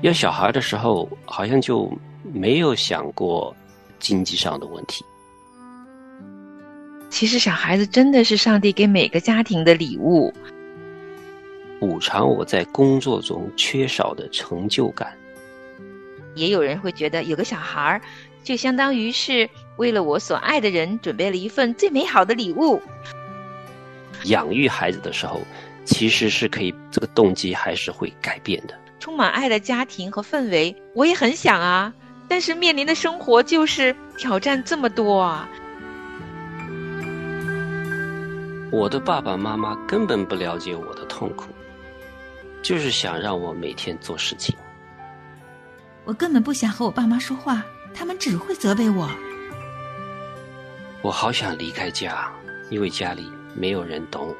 要小孩的时候，好像就没有想过经济上的问题。其实，小孩子真的是上帝给每个家庭的礼物，补偿我在工作中缺少的成就感。也有人会觉得，有个小孩儿，就相当于是为了我所爱的人准备了一份最美好的礼物。养育孩子的时候，其实是可以，这个动机还是会改变的。充满爱的家庭和氛围，我也很想啊，但是面临的生活就是挑战这么多啊。我的爸爸妈妈根本不了解我的痛苦，就是想让我每天做事情。我根本不想和我爸妈说话，他们只会责备我。我好想离开家，因为家里没有人懂我。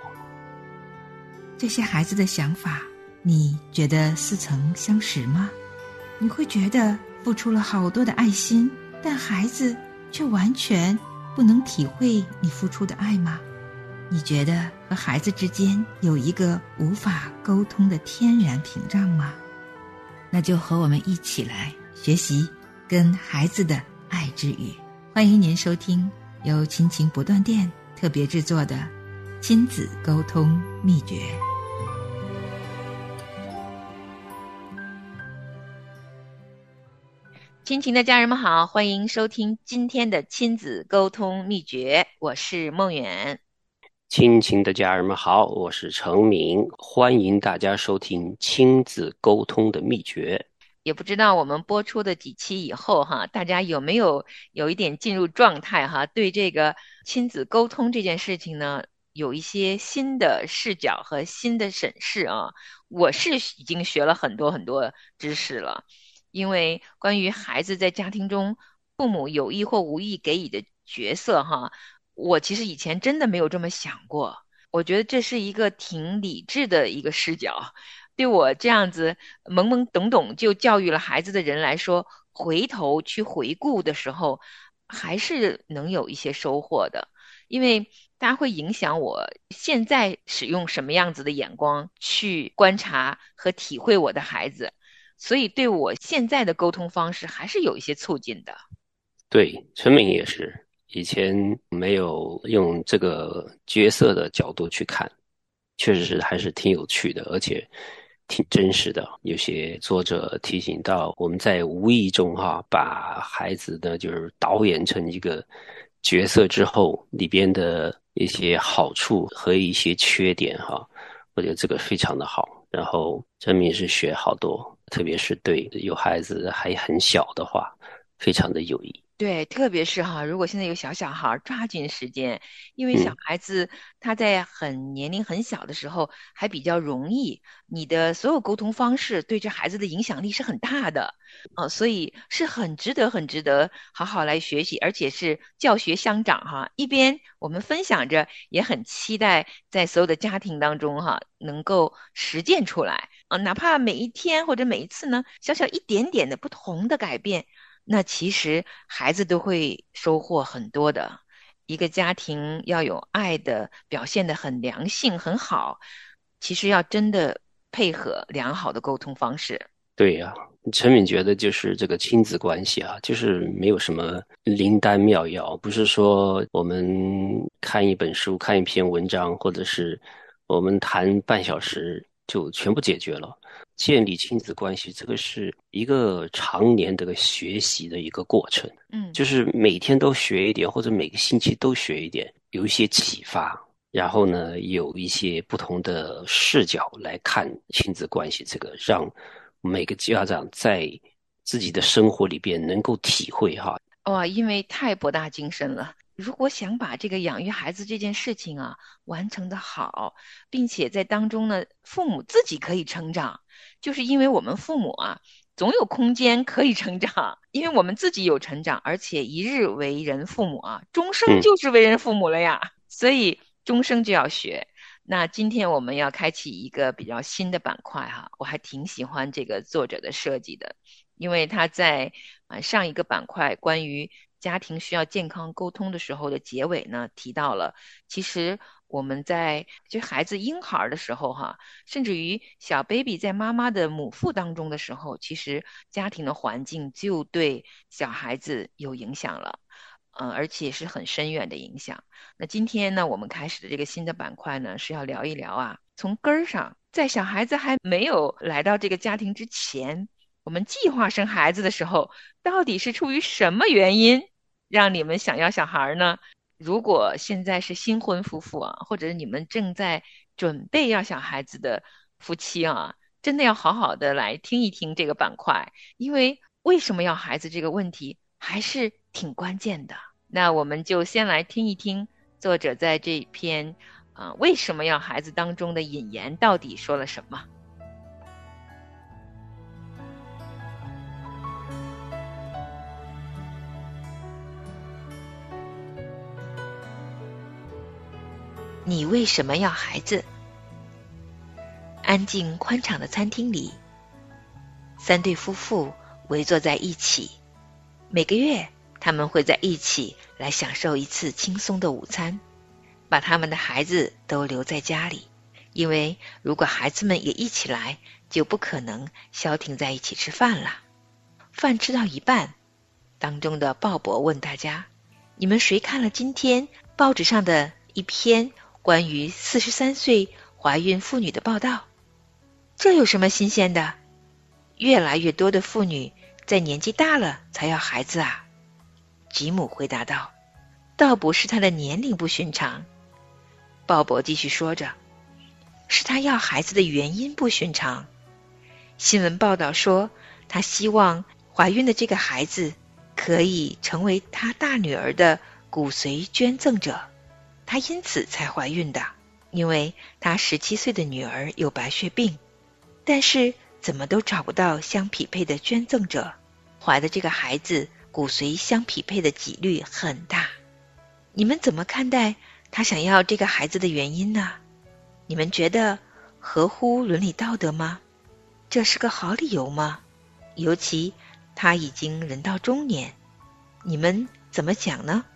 这些孩子的想法，你觉得似曾相识吗？你会觉得付出了好多的爱心，但孩子却完全不能体会你付出的爱吗？你觉得和孩子之间有一个无法沟通的天然屏障吗？那就和我们一起来学习跟孩子的爱之语。欢迎您收听由亲情不断电特别制作的亲子沟通秘诀。亲情的家人们好，欢迎收听今天的亲子沟通秘诀，我是梦远。亲情的家人们好，我是程明，欢迎大家收听亲子沟通的秘诀。也不知道我们播出的几期以后哈，大家有没有有一点进入状态哈？对这个亲子沟通这件事情呢，有一些新的视角和新的审视啊。我是已经学了很多很多知识了，因为关于孩子在家庭中父母有意或无意给予的角色哈。我其实以前真的没有这么想过，我觉得这是一个挺理智的一个视角。对我这样子懵懵懂懂就教育了孩子的人来说，回头去回顾的时候，还是能有一些收获的。因为大家会影响我现在使用什么样子的眼光去观察和体会我的孩子，所以对我现在的沟通方式还是有一些促进的。对，陈敏也是。以前没有用这个角色的角度去看，确实是还是挺有趣的，而且挺真实的。有些作者提醒到，我们在无意中哈把孩子呢就是导演成一个角色之后，里边的一些好处和一些缺点哈，我觉得这个非常的好。然后陈明是学好多，特别是对有孩子还很小的话，非常的有益。对，特别是哈，如果现在有小小孩，抓紧时间，因为小孩子他在很年龄很小的时候还比较容易，你的所有沟通方式对这孩子的影响力是很大的，呃，所以是很值得、很值得好好来学习，而且是教学相长哈。一边我们分享着，也很期待在所有的家庭当中哈，能够实践出来啊，哪怕每一天或者每一次呢，小小一点点的不同的改变。那其实孩子都会收获很多的。一个家庭要有爱的表现的很良性很好，其实要真的配合良好的沟通方式。对呀，陈敏觉得就是这个亲子关系啊，就是没有什么灵丹妙药，不是说我们看一本书、看一篇文章，或者是我们谈半小时就全部解决了。建立亲子关系，这个是一个常年的学习的一个过程。嗯，就是每天都学一点，或者每个星期都学一点，有一些启发，然后呢，有一些不同的视角来看亲子关系，这个让每个家长在自己的生活里边能够体会哈。哇，因为太博大精深了。如果想把这个养育孩子这件事情啊完成的好，并且在当中呢，父母自己可以成长。就是因为我们父母啊，总有空间可以成长，因为我们自己有成长，而且一日为人父母啊，终生就是为人父母了呀，所以终生就要学。那今天我们要开启一个比较新的板块哈，我还挺喜欢这个作者的设计的，因为他在啊上一个板块关于家庭需要健康沟通的时候的结尾呢，提到了其实我们在就孩子婴孩的时候哈，甚至于小 baby 在妈妈的母腹当中的时候，其实家庭的环境就对小孩子有影响了，嗯，而且是很深远的影响。那今天呢，我们开始的这个新的板块呢，是要聊一聊啊，从根儿上，在小孩子还没有来到这个家庭之前，我们计划生孩子的时候，到底是出于什么原因让你们想要小孩呢？如果现在是新婚夫妇啊，或者你们正在准备要小孩子的夫妻啊，真的要好好的来听一听这个板块，因为为什么要孩子这个问题还是挺关键的。那我们就先来听一听作者在这篇啊为什么要孩子当中的引言到底说了什么。你为什么要孩子？安静宽敞的餐厅里，三对夫妇围坐在一起。每个月，他们会在一起来享受一次轻松的午餐，把他们的孩子都留在家里，因为如果孩子们也一起来，就不可能消停在一起吃饭了。饭吃到一半，当中的鲍勃问大家：“你们谁看了今天报纸上的一篇？”关于四十三岁怀孕妇女的报道，这有什么新鲜的？越来越多的妇女在年纪大了才要孩子啊。吉姆回答道：“倒不是她的年龄不寻常。”鲍勃继续说着：“是她要孩子的原因不寻常。新闻报道说，她希望怀孕的这个孩子可以成为她大女儿的骨髓捐赠者。”她因此才怀孕的，因为她十七岁的女儿有白血病，但是怎么都找不到相匹配的捐赠者，怀的这个孩子骨髓相匹配的几率很大。你们怎么看待她想要这个孩子的原因呢？你们觉得合乎伦理道德吗？这是个好理由吗？尤其她已经人到中年，你们怎么讲呢？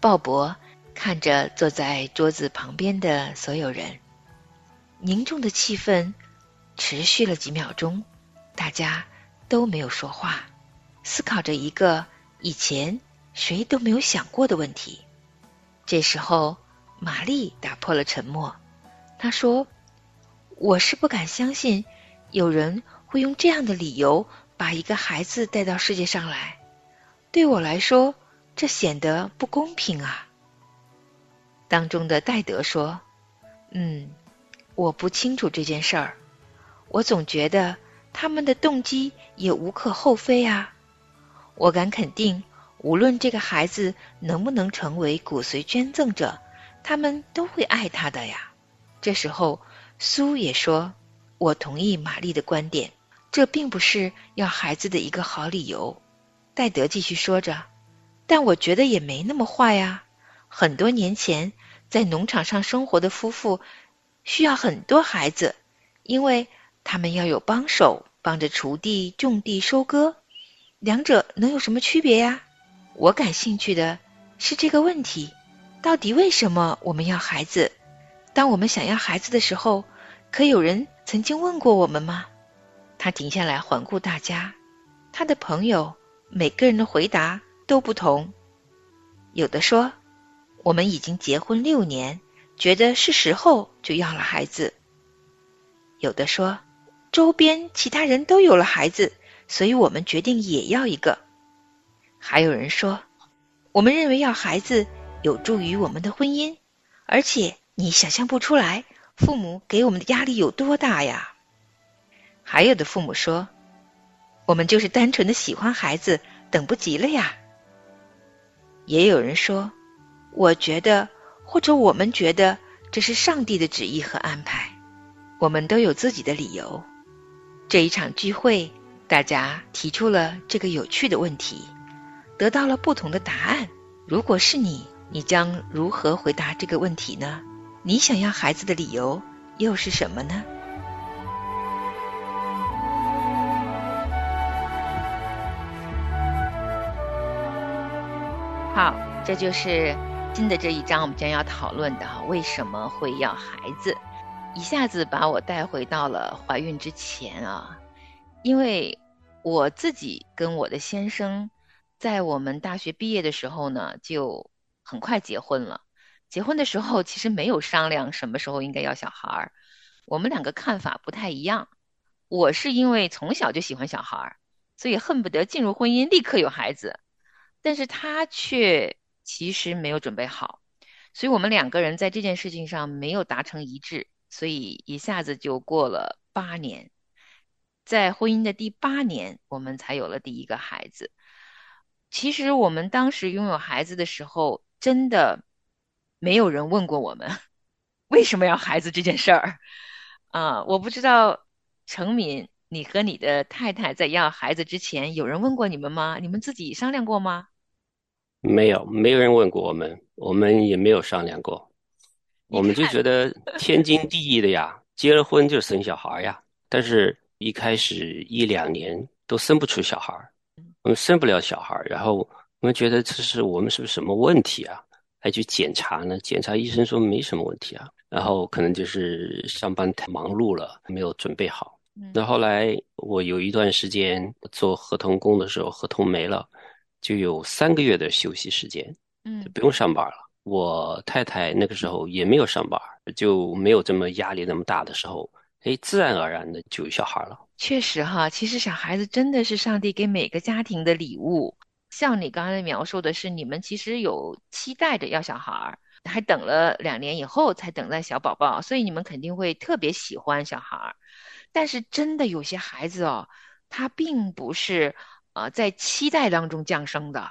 鲍勃。看着坐在桌子旁边的所有人，凝重的气氛持续了几秒钟，大家都没有说话，思考着一个以前谁都没有想过的问题。这时候，玛丽打破了沉默，她说：“我是不敢相信，有人会用这样的理由把一个孩子带到世界上来。对我来说，这显得不公平啊。”当中的戴德说：“嗯，我不清楚这件事儿。我总觉得他们的动机也无可厚非啊。我敢肯定，无论这个孩子能不能成为骨髓捐赠者，他们都会爱他的呀。”这时候，苏也说：“我同意玛丽的观点，这并不是要孩子的一个好理由。”戴德继续说着：“但我觉得也没那么坏呀。”很多年前，在农场上生活的夫妇需要很多孩子，因为他们要有帮手，帮着锄地、种地、收割。两者能有什么区别呀？我感兴趣的是这个问题：到底为什么我们要孩子？当我们想要孩子的时候，可有人曾经问过我们吗？他停下来环顾大家，他的朋友每个人的回答都不同，有的说。我们已经结婚六年，觉得是时候就要了孩子。有的说，周边其他人都有了孩子，所以我们决定也要一个。还有人说，我们认为要孩子有助于我们的婚姻，而且你想象不出来，父母给我们的压力有多大呀。还有的父母说，我们就是单纯的喜欢孩子，等不及了呀。也有人说。我觉得，或者我们觉得，这是上帝的旨意和安排。我们都有自己的理由。这一场聚会，大家提出了这个有趣的问题，得到了不同的答案。如果是你，你将如何回答这个问题呢？你想要孩子的理由又是什么呢？好，这就是。新的这一章我们将要讨论的哈，为什么会要孩子？一下子把我带回到了怀孕之前啊，因为我自己跟我的先生在我们大学毕业的时候呢，就很快结婚了。结婚的时候其实没有商量什么时候应该要小孩儿，我们两个看法不太一样。我是因为从小就喜欢小孩儿，所以恨不得进入婚姻立刻有孩子，但是他却。其实没有准备好，所以我们两个人在这件事情上没有达成一致，所以一下子就过了八年，在婚姻的第八年，我们才有了第一个孩子。其实我们当时拥有孩子的时候，真的没有人问过我们为什么要孩子这件事儿啊！我不知道程敏，你和你的太太在要孩子之前，有人问过你们吗？你们自己商量过吗？没有，没有人问过我们，我们也没有商量过，我们就觉得天经地义的呀，结了婚就生小孩呀。但是一开始一两年都生不出小孩，我们生不了小孩，然后我们觉得这是我们是不是什么问题啊？还去检查呢？检查医生说没什么问题啊，然后可能就是上班太忙碌了，没有准备好。那后来我有一段时间做合同工的时候，合同没了。就有三个月的休息时间，嗯，就不用上班了。我太太那个时候也没有上班，就没有这么压力那么大的时候，哎，自然而然的就有小孩了。确实哈，其实小孩子真的是上帝给每个家庭的礼物。像你刚才描述的是，你们其实有期待着要小孩，还等了两年以后才等待小宝宝，所以你们肯定会特别喜欢小孩。但是真的有些孩子哦，他并不是。啊，在期待当中降生的，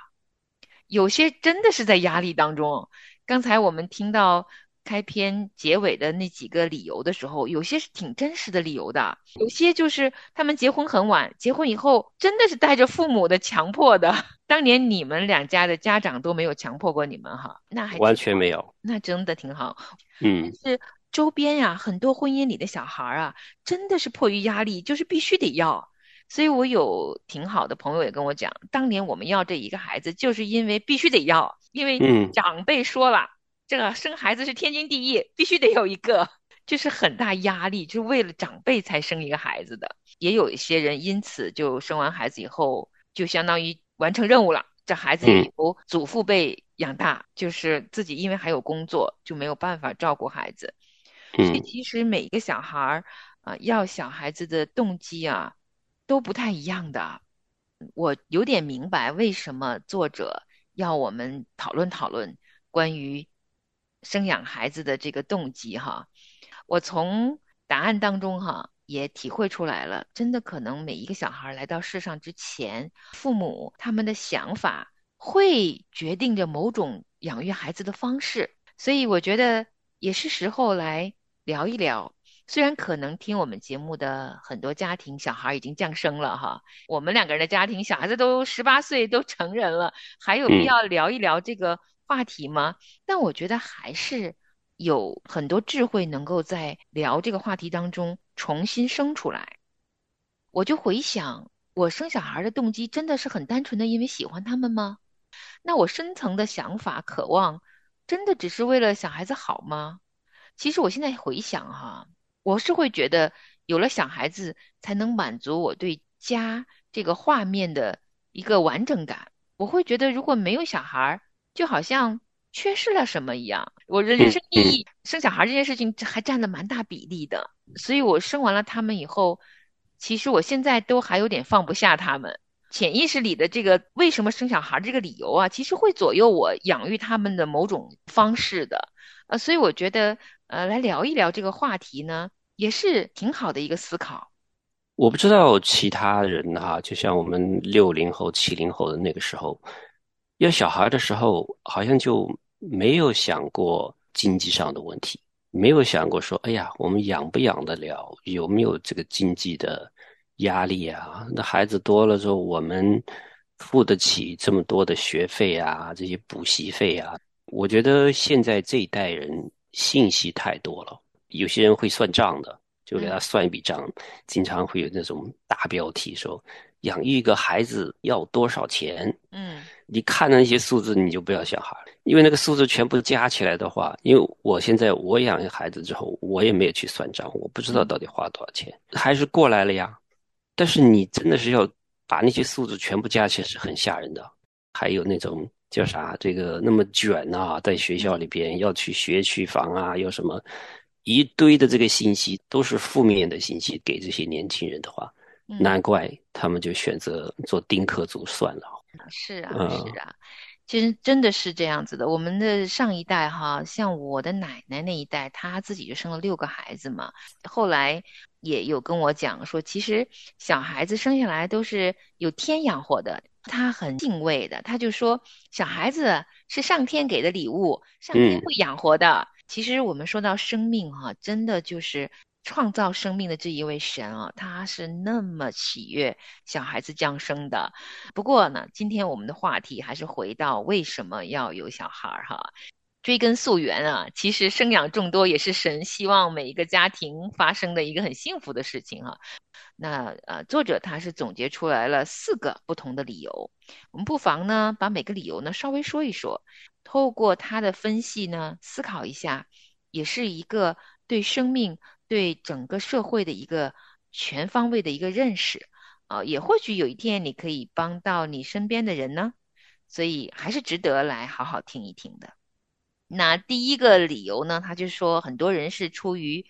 有些真的是在压力当中。刚才我们听到开篇结尾的那几个理由的时候，有些是挺真实的理由的，有些就是他们结婚很晚，结婚以后真的是带着父母的强迫的。当年你们两家的家长都没有强迫过你们哈，那还完全没有，那真的挺好。嗯，但是周边呀，很多婚姻里的小孩啊，真的是迫于压力，就是必须得要。所以我有挺好的朋友也跟我讲，当年我们要这一个孩子，就是因为必须得要，因为长辈说了，这个生孩子是天经地义，必须得有一个，就是很大压力，就是为了长辈才生一个孩子的。也有一些人因此就生完孩子以后，就相当于完成任务了，这孩子由祖父辈养大，就是自己因为还有工作，就没有办法照顾孩子。所以其实每一个小孩儿啊，要小孩子的动机啊。都不太一样的，我有点明白为什么作者要我们讨论讨论关于生养孩子的这个动机哈。我从答案当中哈也体会出来了，真的可能每一个小孩来到世上之前，父母他们的想法会决定着某种养育孩子的方式，所以我觉得也是时候来聊一聊。虽然可能听我们节目的很多家庭小孩已经降生了哈，我们两个人的家庭小孩子都十八岁都成人了，还有必要聊一聊这个话题吗？但我觉得还是有很多智慧能够在聊这个话题当中重新生出来。我就回想，我生小孩的动机真的是很单纯的，因为喜欢他们吗？那我深层的想法、渴望，真的只是为了小孩子好吗？其实我现在回想哈。我是会觉得有了小孩子才能满足我对家这个画面的一个完整感。我会觉得如果没有小孩，就好像缺失了什么一样。我的人生意义，生小孩这件事情还占了蛮大比例的。所以我生完了他们以后，其实我现在都还有点放不下他们。潜意识里的这个为什么生小孩这个理由啊，其实会左右我养育他们的某种方式的。呃，所以我觉得呃，来聊一聊这个话题呢。也是挺好的一个思考。我不知道其他人哈，就像我们六零后、七零后的那个时候，要小孩的时候，好像就没有想过经济上的问题，没有想过说，哎呀，我们养不养得了，有没有这个经济的压力啊？那孩子多了之后，我们付得起这么多的学费啊，这些补习费啊？我觉得现在这一代人信息太多了。有些人会算账的，就给他算一笔账，经常会有那种大标题说养育一个孩子要多少钱，嗯，你看那些数字，你就不要小孩，因为那个数字全部加起来的话，因为我现在我养孩子之后，我也没有去算账，我不知道到底花多少钱，还是过来了呀。但是你真的是要把那些数字全部加起来，是很吓人的。还有那种叫啥，这个那么卷啊，在学校里边要去学区房啊，要什么一堆的这个信息都是负面的信息，给这些年轻人的话，难怪他们就选择做丁克族算了。是啊，是啊，其实真的是这样子的。我们的上一代哈，像我的奶奶那一代，她自己就生了六个孩子嘛，后来也有跟我讲说，其实小孩子生下来都是有天养活的。他很敬畏的，他就说小孩子是上天给的礼物，上天会养活的。其实我们说到生命哈，真的就是创造生命的这一位神啊，他是那么喜悦小孩子降生的。不过呢，今天我们的话题还是回到为什么要有小孩儿哈，追根溯源啊，其实生养众多也是神希望每一个家庭发生的一个很幸福的事情哈。那呃，作者他是总结出来了四个不同的理由，我们不妨呢把每个理由呢稍微说一说，透过他的分析呢思考一下，也是一个对生命、对整个社会的一个全方位的一个认识啊，也或许有一天你可以帮到你身边的人呢，所以还是值得来好好听一听的。那第一个理由呢，他就说很多人是出于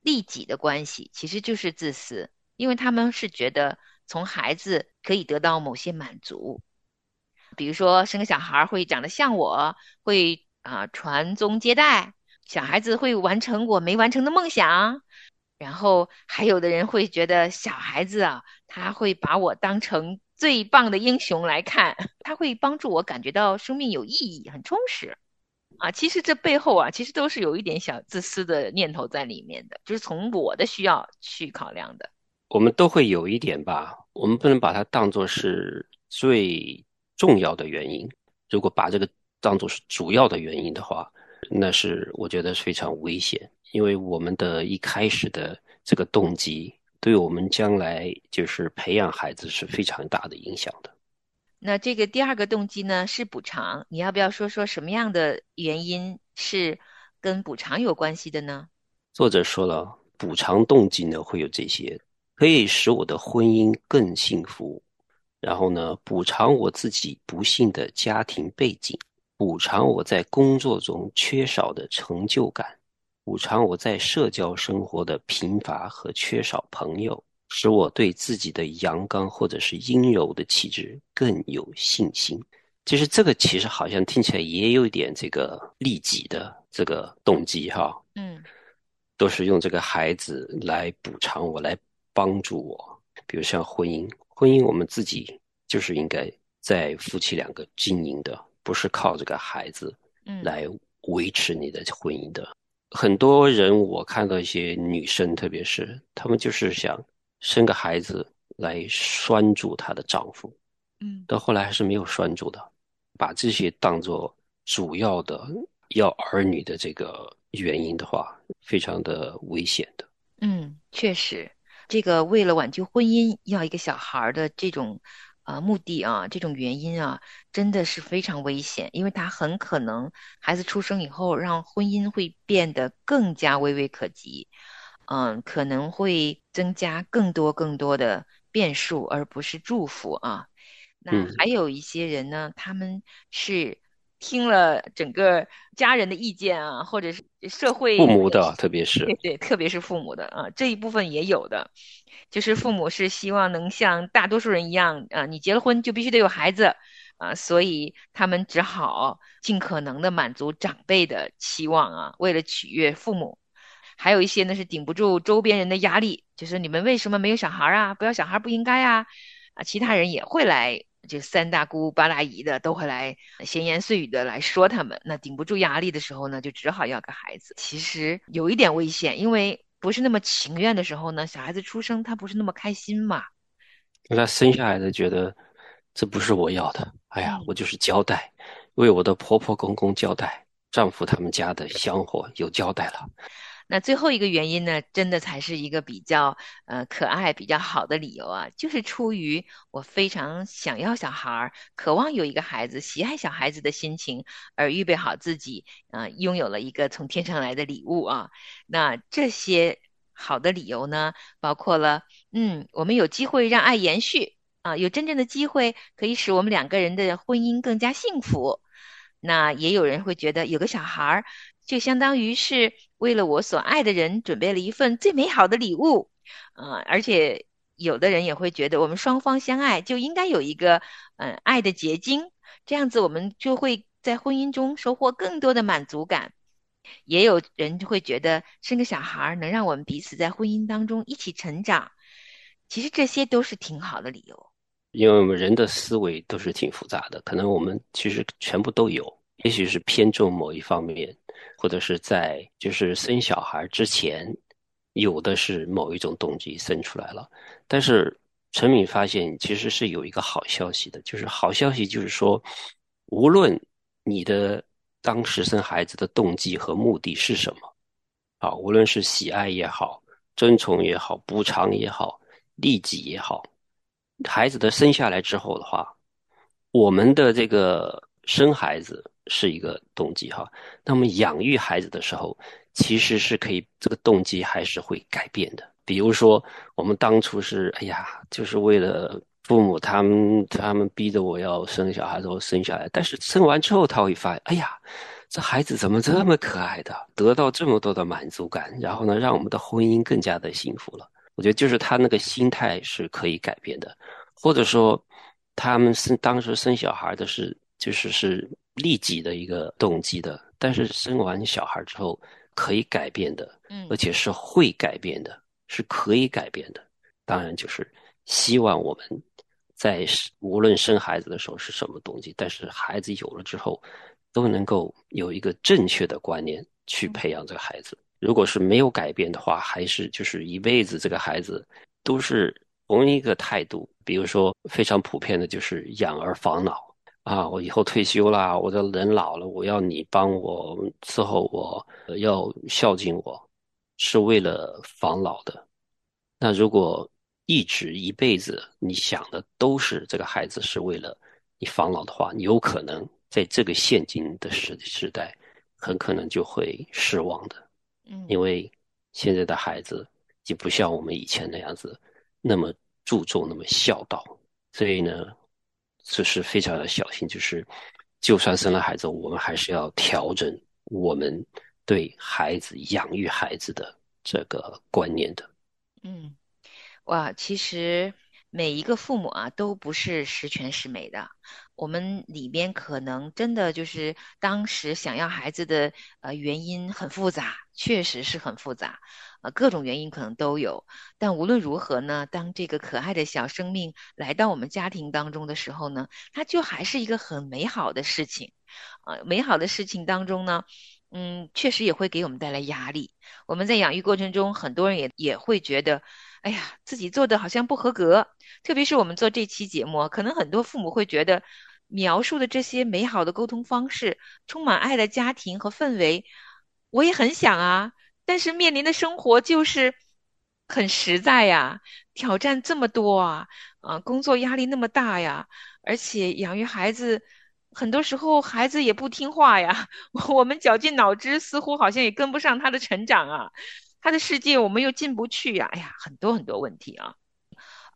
利己的关系，其实就是自私。因为他们是觉得从孩子可以得到某些满足，比如说生个小孩会长得像我，会啊传宗接代，小孩子会完成我没完成的梦想，然后还有的人会觉得小孩子啊，他会把我当成最棒的英雄来看，他会帮助我感觉到生命有意义、很充实啊。其实这背后啊，其实都是有一点小自私的念头在里面的，就是从我的需要去考量的。我们都会有一点吧，我们不能把它当做是最重要的原因。如果把这个当做是主要的原因的话，那是我觉得是非常危险，因为我们的一开始的这个动机，对我们将来就是培养孩子是非常大的影响的。那这个第二个动机呢是补偿，你要不要说说什么样的原因是跟补偿有关系的呢？作者说了，补偿动机呢会有这些。可以使我的婚姻更幸福，然后呢，补偿我自己不幸的家庭背景，补偿我在工作中缺少的成就感，补偿我在社交生活的贫乏和缺少朋友，使我对自己的阳刚或者是阴柔的气质更有信心。其实这个其实好像听起来也有一点这个利己的这个动机哈，嗯，都是用这个孩子来补偿我来。帮助我，比如像婚姻，婚姻我们自己就是应该在夫妻两个经营的，不是靠这个孩子来维持你的婚姻的。很多人我看到一些女生，特别是她们就是想生个孩子来拴住她的丈夫，嗯，到后来还是没有拴住的，把这些当做主要的要儿女的这个原因的话，非常的危险的。嗯，确实。这个为了挽救婚姻要一个小孩的这种，呃目的啊，这种原因啊，真的是非常危险，因为他很可能孩子出生以后，让婚姻会变得更加微微可及，嗯，可能会增加更多更多的变数，而不是祝福啊。那还有一些人呢，他们是。听了整个家人的意见啊，或者是社会父母的，特别是对对，特别是父母的啊，这一部分也有的，就是父母是希望能像大多数人一样啊，你结了婚就必须得有孩子啊，所以他们只好尽可能的满足长辈的期望啊，为了取悦父母，还有一些呢是顶不住周边人的压力，就是你们为什么没有小孩啊？不要小孩不应该啊啊，其他人也会来。就三大姑八大姨的都会来闲言碎语的来说他们，那顶不住压力的时候呢，就只好要个孩子。其实有一点危险，因为不是那么情愿的时候呢，小孩子出生他不是那么开心嘛。那他生下来的觉得这不是我要的，哎呀，我就是交代，为我的婆婆公公交代，丈夫他们家的香火有交代了。那最后一个原因呢，真的才是一个比较呃可爱、比较好的理由啊，就是出于我非常想要小孩儿，渴望有一个孩子，喜爱小孩子的心情，而预备好自己啊，拥有了一个从天上来的礼物啊。那这些好的理由呢，包括了嗯，我们有机会让爱延续啊，有真正的机会可以使我们两个人的婚姻更加幸福。那也有人会觉得有个小孩儿。就相当于是为了我所爱的人准备了一份最美好的礼物，啊，而且有的人也会觉得我们双方相爱就应该有一个嗯爱的结晶，这样子我们就会在婚姻中收获更多的满足感。也有人就会觉得生个小孩能让我们彼此在婚姻当中一起成长，其实这些都是挺好的理由。因为我们人的思维都是挺复杂的，可能我们其实全部都有，也许是偏重某一方面。或者是在就是生小孩之前，有的是某一种动机生出来了，但是陈敏发现其实是有一个好消息的，就是好消息就是说，无论你的当时生孩子的动机和目的是什么，啊，无论是喜爱也好，尊崇也好，补偿也好，利己也好，孩子的生下来之后的话，我们的这个生孩子。是一个动机哈，那么养育孩子的时候，其实是可以这个动机还是会改变的。比如说，我们当初是哎呀，就是为了父母他们他们逼着我要生小孩，之后生下来，但是生完之后他会发现，哎呀，这孩子怎么这么可爱的，得到这么多的满足感，然后呢，让我们的婚姻更加的幸福了。我觉得就是他那个心态是可以改变的，或者说他们生当时生小孩的是就是是。利己的一个动机的，但是生完小孩之后可以改变的，嗯，而且是会改变的，是可以改变的。当然，就是希望我们在无论生孩子的时候是什么动机，但是孩子有了之后，都能够有一个正确的观念去培养这个孩子。如果是没有改变的话，还是就是一辈子这个孩子都是同一个态度。比如说，非常普遍的就是养儿防老。啊，我以后退休了，我的人老了，我要你帮我伺候我，要孝敬我，是为了防老的。那如果一直一辈子你想的都是这个孩子是为了你防老的话，你有可能在这个现今的时时代，很可能就会失望的。嗯，因为现在的孩子就不像我们以前那样子那么注重那么孝道，所以呢。这是非常的小心，就是就算生了孩子，我们还是要调整我们对孩子养育孩子的这个观念的。嗯，哇，其实每一个父母啊，都不是十全十美的。我们里边可能真的就是当时想要孩子的呃原因很复杂，确实是很复杂。呃，各种原因可能都有，但无论如何呢，当这个可爱的小生命来到我们家庭当中的时候呢，它就还是一个很美好的事情。啊，美好的事情当中呢，嗯，确实也会给我们带来压力。我们在养育过程中，很多人也也会觉得，哎呀，自己做的好像不合格。特别是我们做这期节目，可能很多父母会觉得，描述的这些美好的沟通方式，充满爱的家庭和氛围，我也很想啊。但是面临的生活就是很实在呀，挑战这么多啊，啊，工作压力那么大呀，而且养育孩子，很多时候孩子也不听话呀，我们绞尽脑汁，似乎好像也跟不上他的成长啊，他的世界我们又进不去呀，哎呀，很多很多问题啊，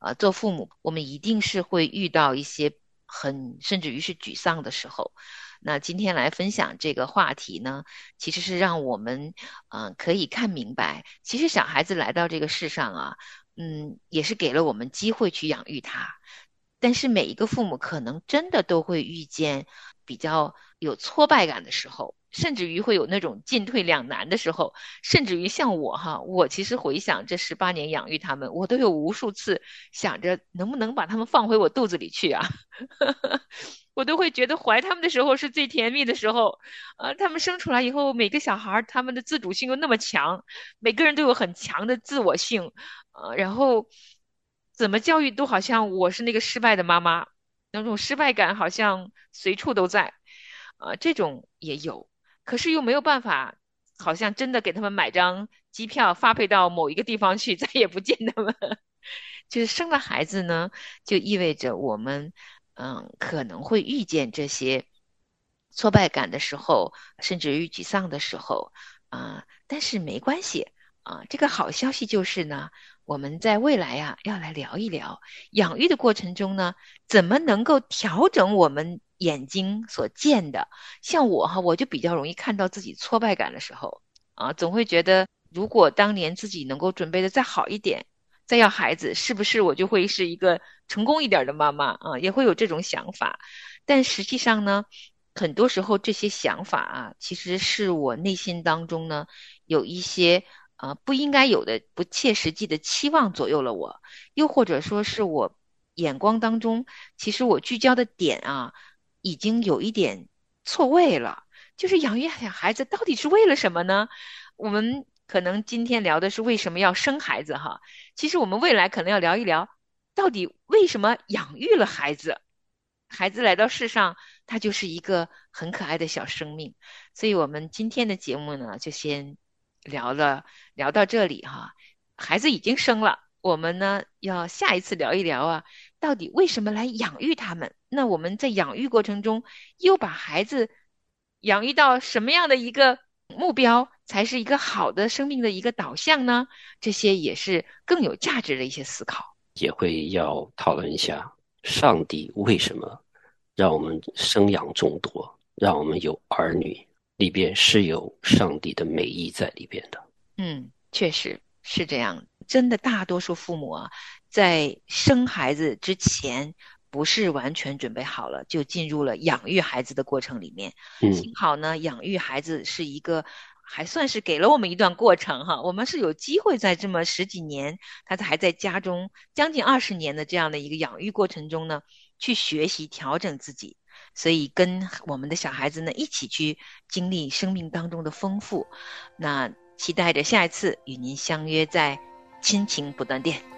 啊，做父母我们一定是会遇到一些很甚至于是沮丧的时候。那今天来分享这个话题呢，其实是让我们，嗯，可以看明白，其实小孩子来到这个世上啊，嗯，也是给了我们机会去养育他，但是每一个父母可能真的都会遇见比较有挫败感的时候。甚至于会有那种进退两难的时候，甚至于像我哈，我其实回想这十八年养育他们，我都有无数次想着能不能把他们放回我肚子里去啊，我都会觉得怀他们的时候是最甜蜜的时候，啊，他们生出来以后，每个小孩他们的自主性又那么强，每个人都有很强的自我性，呃，然后怎么教育都好像我是那个失败的妈妈，那种失败感好像随处都在，啊，这种也有。可是又没有办法好像真的给他们买张机票发配到某一个地方去，再也不见他们。就是生了孩子呢，就意味着我们嗯可能会遇见这些挫败感的时候，甚至于沮丧的时候啊，但是没关系啊。这个好消息就是呢。我们在未来呀，要来聊一聊养育的过程中呢，怎么能够调整我们眼睛所见的。像我哈，我就比较容易看到自己挫败感的时候啊，总会觉得，如果当年自己能够准备的再好一点，再要孩子，是不是我就会是一个成功一点的妈妈啊？也会有这种想法。但实际上呢，很多时候这些想法啊，其实是我内心当中呢有一些。啊，不应该有的不切实际的期望左右了我，又或者说是我眼光当中，其实我聚焦的点啊，已经有一点错位了。就是养育小孩子到底是为了什么呢？我们可能今天聊的是为什么要生孩子哈，其实我们未来可能要聊一聊，到底为什么养育了孩子，孩子来到世上，他就是一个很可爱的小生命。所以我们今天的节目呢，就先。聊了聊到这里哈，孩子已经生了，我们呢要下一次聊一聊啊，到底为什么来养育他们？那我们在养育过程中又把孩子养育到什么样的一个目标才是一个好的生命的一个导向呢？这些也是更有价值的一些思考，也会要讨论一下上帝为什么让我们生养众多，让我们有儿女。里边是有上帝的美意在里边的。嗯，确实是这样。真的，大多数父母啊，在生孩子之前不是完全准备好了，就进入了养育孩子的过程里面。嗯，幸好呢，养育孩子是一个还算是给了我们一段过程哈。我们是有机会在这么十几年，他还在家中将近二十年的这样的一个养育过程中呢，去学习调整自己。所以，跟我们的小孩子呢一起去经历生命当中的丰富。那期待着下一次与您相约在亲情不断电。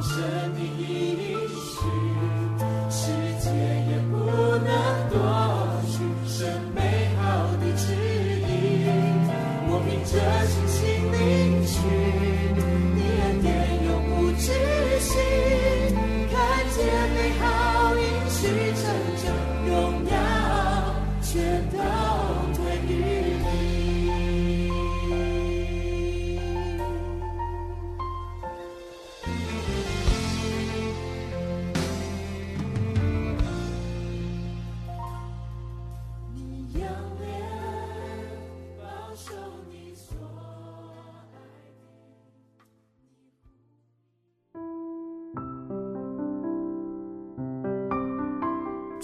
أوثانه